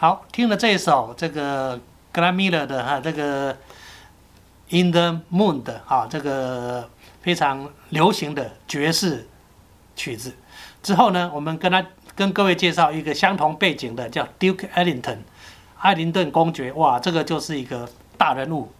好，听了这一首这个格兰米勒的哈这个《In the Moon》的哈这个非常流行的爵士曲子之后呢，我们跟他跟各位介绍一个相同背景的叫 Duke Ellington，艾灵顿公爵。哇，这个就是一个大人物。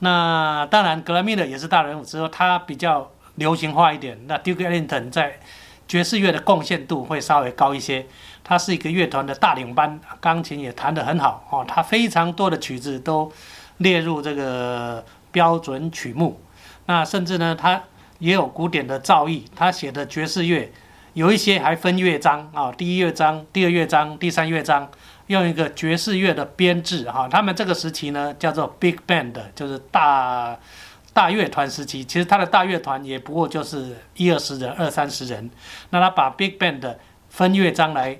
那当然，格兰米勒也是大人物，只有他比较流行化一点。那 Duke Ellington 在爵士乐的贡献度会稍微高一些。他是一个乐团的大领班，钢琴也弹得很好哦。他非常多的曲子都列入这个标准曲目。那甚至呢，他也有古典的造诣。他写的爵士乐有一些还分乐章啊，第一乐章、第二乐章、第三乐章，用一个爵士乐的编制哈。他们这个时期呢叫做 Big Band，就是大大乐团时期。其实他的大乐团也不过就是一二十人、二三十人。那他把 Big Band 的分乐章来。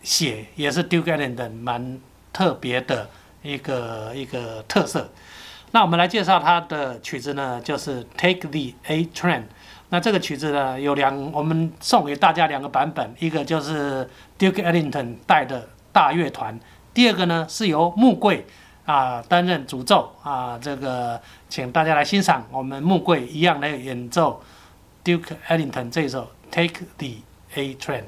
写也是 Duke Ellington 蛮特别的一个一个特色。那我们来介绍他的曲子呢，就是 Take the A Train。那这个曲子呢有两，我们送给大家两个版本，一个就是 Duke Ellington 带的大乐团，第二个呢是由木贵啊担任主奏啊。这个请大家来欣赏我们木桂一样来演奏 Duke Ellington 这首 Take the A Train。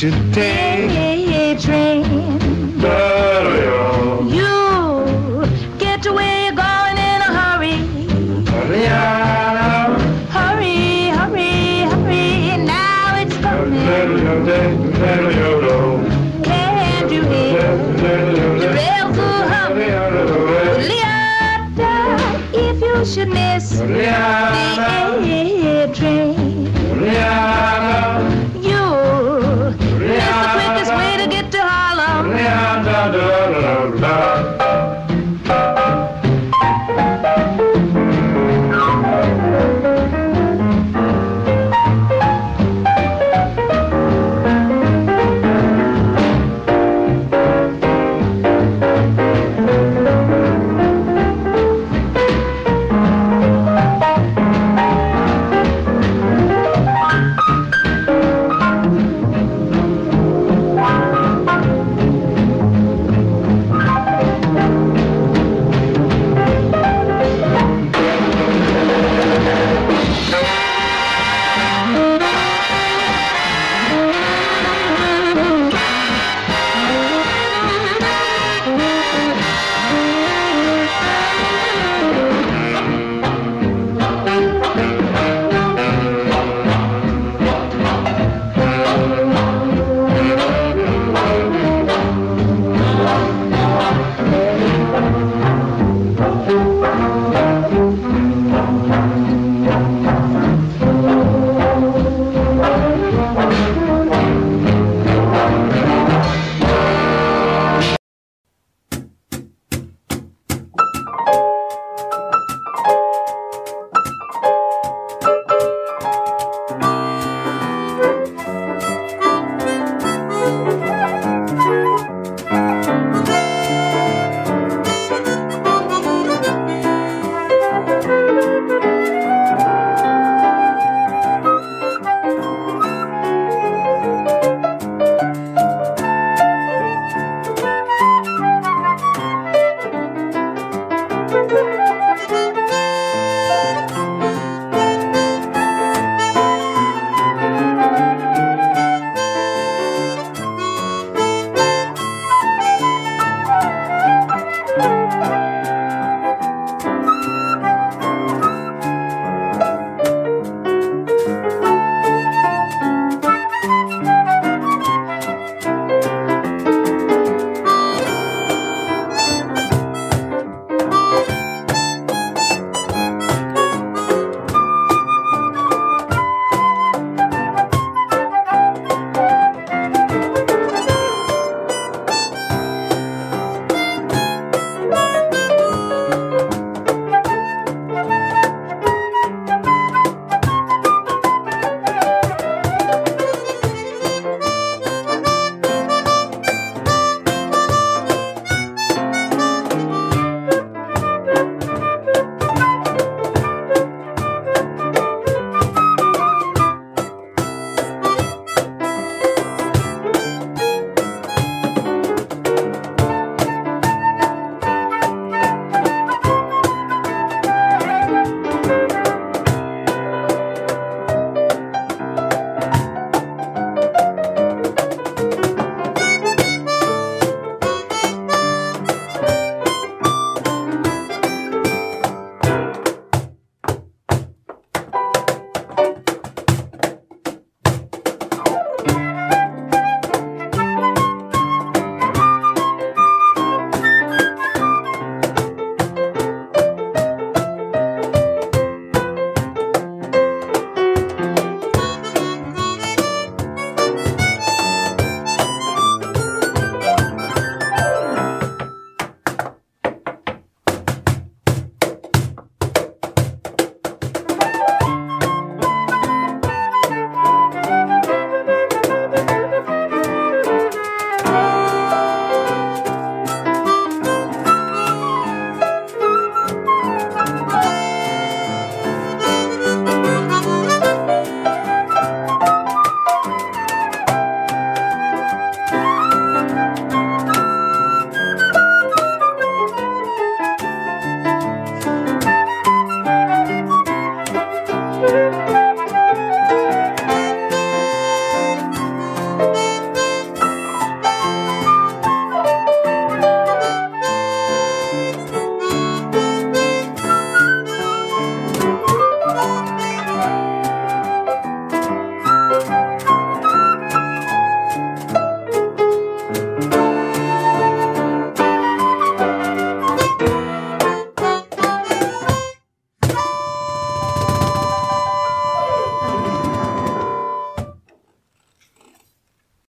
Should take a train. You get to where you're going in a hurry. Hurry, hurry, hurry. hurry. Now it's coming. Can't you hear the bells are humming? If you should miss